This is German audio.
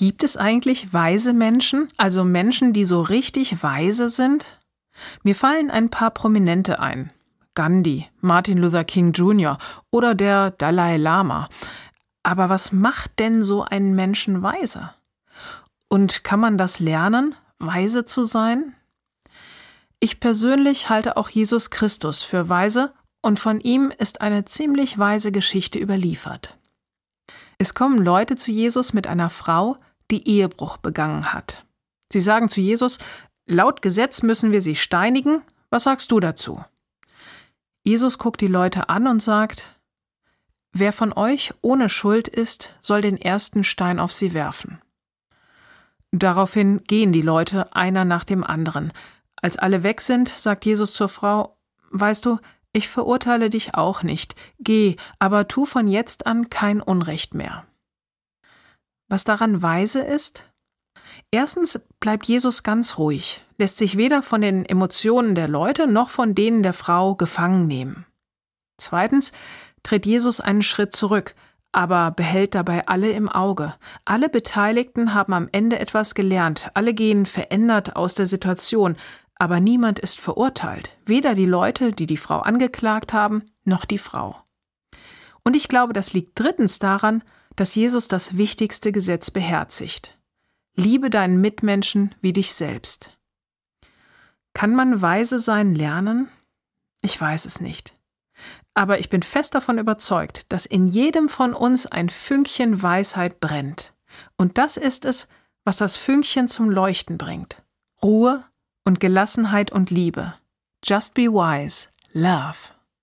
Gibt es eigentlich weise Menschen, also Menschen, die so richtig weise sind? Mir fallen ein paar Prominente ein. Gandhi, Martin Luther King Jr. oder der Dalai Lama. Aber was macht denn so einen Menschen weise? Und kann man das lernen, weise zu sein? Ich persönlich halte auch Jesus Christus für weise und von ihm ist eine ziemlich weise Geschichte überliefert. Es kommen Leute zu Jesus mit einer Frau, die Ehebruch begangen hat. Sie sagen zu Jesus, laut Gesetz müssen wir sie steinigen, was sagst du dazu? Jesus guckt die Leute an und sagt, Wer von euch ohne Schuld ist, soll den ersten Stein auf sie werfen. Daraufhin gehen die Leute einer nach dem anderen. Als alle weg sind, sagt Jesus zur Frau, Weißt du, ich verurteile dich auch nicht, geh, aber tu von jetzt an kein Unrecht mehr. Was daran weise ist? Erstens bleibt Jesus ganz ruhig, lässt sich weder von den Emotionen der Leute noch von denen der Frau gefangen nehmen. Zweitens tritt Jesus einen Schritt zurück, aber behält dabei alle im Auge. Alle Beteiligten haben am Ende etwas gelernt, alle gehen verändert aus der Situation, aber niemand ist verurteilt, weder die Leute, die die Frau angeklagt haben, noch die Frau. Und ich glaube, das liegt drittens daran, dass Jesus das wichtigste Gesetz beherzigt. Liebe deinen Mitmenschen wie dich selbst. Kann man weise sein lernen? Ich weiß es nicht. Aber ich bin fest davon überzeugt, dass in jedem von uns ein Fünkchen Weisheit brennt. Und das ist es, was das Fünkchen zum Leuchten bringt. Ruhe und Gelassenheit und Liebe. Just be wise. Love.